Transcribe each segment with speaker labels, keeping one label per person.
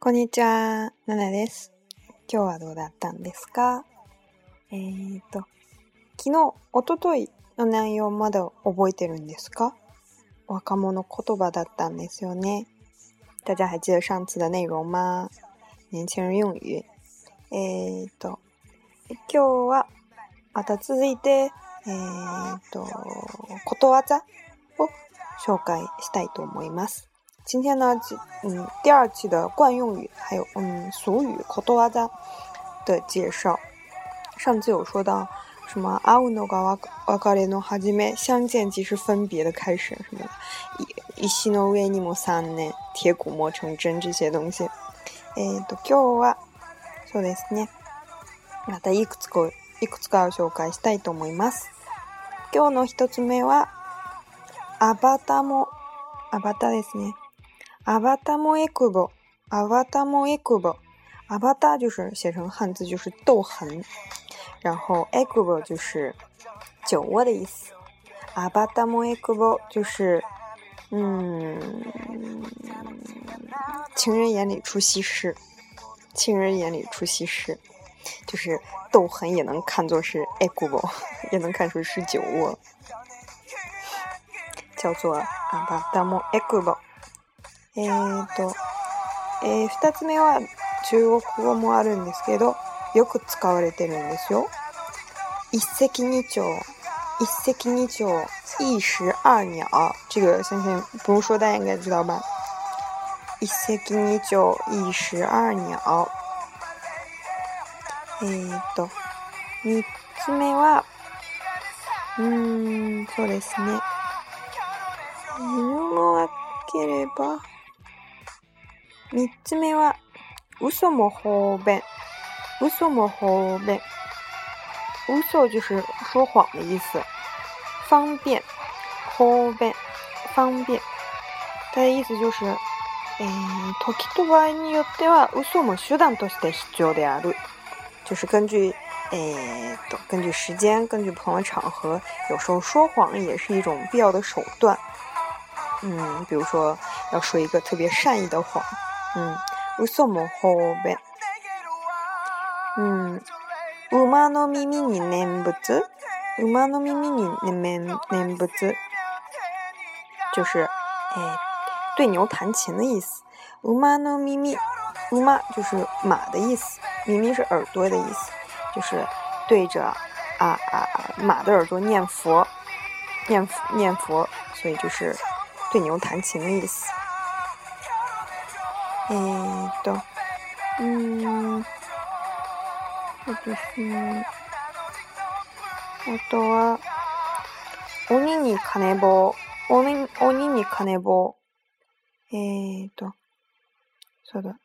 Speaker 1: こんにちは、ナナです。今日はどうだったんですか？えーと、昨日、おとといの内容まだ覚えてるんですか？若者言葉だったんですよね。大家还记得上次的内容吗？年轻人用语。えーと、今日はまた続いて、えーと、ことわざを紹介したいと思います。今天呢，嗯，第二期的惯用语还有嗯俗语、ことわざ的介绍。上次有说到什么阿ウノガワワカレの始め，相见即是分别的开始什么的，石の上にも三年，铁骨磨成针这些东西。えっと今日はそうですね。またいくつかいくつかを紹介したいと思います。今日の一つ目はアバタもアバタですね。阿巴达莫埃库布，阿巴达莫埃库布，阿巴达就是写成汉字就是斗痕，然后埃库布就是酒窝的意思。阿巴达莫埃库布就是嗯，情人眼里出西施，情人眼里出西施，就是斗痕也能看作是埃库布，也能看出是酒窝， 叫做阿巴达莫埃库布。えーと、えー、二つ目は中国語もあるんですけど、よく使われてるんですよ。一石二鳥，一石二鳥，一石二鳥。这个相信不用说，大家应该知道吧？一石二鳥，一石二鳥。えーと、三つ目は、うーん、そうですね。犬も分ければ、三つ目は、嘘も方便。嘘も方便。嘘就是说谎的意思。方便。方便。方便。它的意思就是、えー、時と場合によっては嘘も手段として必要である。就是根据、えー、と根据时间、根据不同的场合，有时候说谎也是一种必要的手段。嗯，比如说要说一个特别善意的谎。うん。嘘も方便。うん。馬の耳に念仏馬の耳に念念仏就是，哎，对牛弹琴的意思。馬の耳，馬就是马的意思，耳是耳朵的意思，就是对着啊啊马的耳朵念佛，念念佛，所以就是 对牛弹琴的意思。诶对嗯我懂啊欧尼尼克那波欧尼欧尼尼克那波诶对稍的。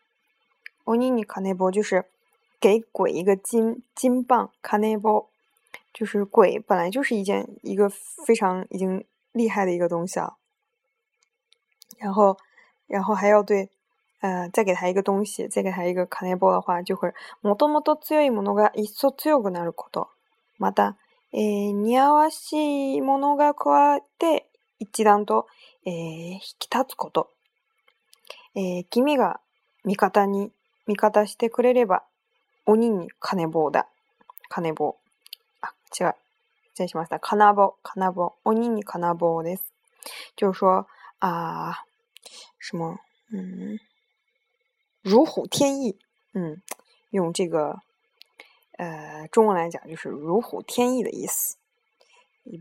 Speaker 1: 欧尼尼克那波就是给鬼一个金金棒卡内波就是鬼本来就是一件一个非常已经厉害的一个东西啊然后，然后还要对呃，再给他一个东西，再给他一个卡内波的话，就会もともと強いものが一層強くなること。また、えー、似合わしいものが加わって一段と、えー、引き立つこと。えー、君が味方に味方してくれれば、鬼に金棒だ。金棒。あ、違う。失礼しました。金棒、金棒。鬼に金棒です。就是说啊，什么，嗯。如虎添翼，嗯，用这个呃中文来讲就是如虎添翼的意思。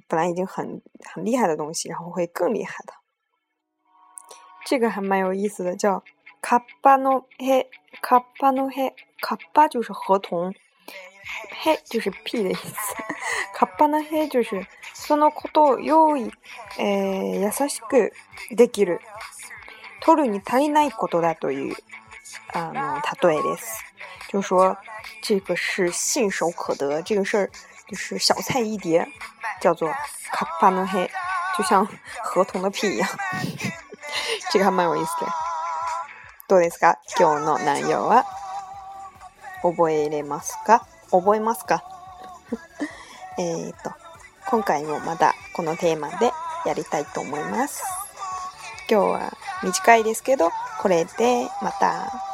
Speaker 1: 本来已经很很厉害的东西，然后会更厉害的。这个还蛮有意思的，叫卡巴诺黑，卡巴诺黑，卡巴就是合同，黑就是屁的意思。卡巴诺黑就是そのことを用意、え優しくできる、取るに足りないことだという。啊，他对的，就说这个是信手可得，这个事儿就是小菜一碟，叫做卡巴诺黑，就像合同的屁一样，这个还蛮有意思的。どうですか？今日の内容は覚えれますか？覚えますか？えっと今回もまたこのテーマでやりたいと思います。今日は短いですけど、これでまた。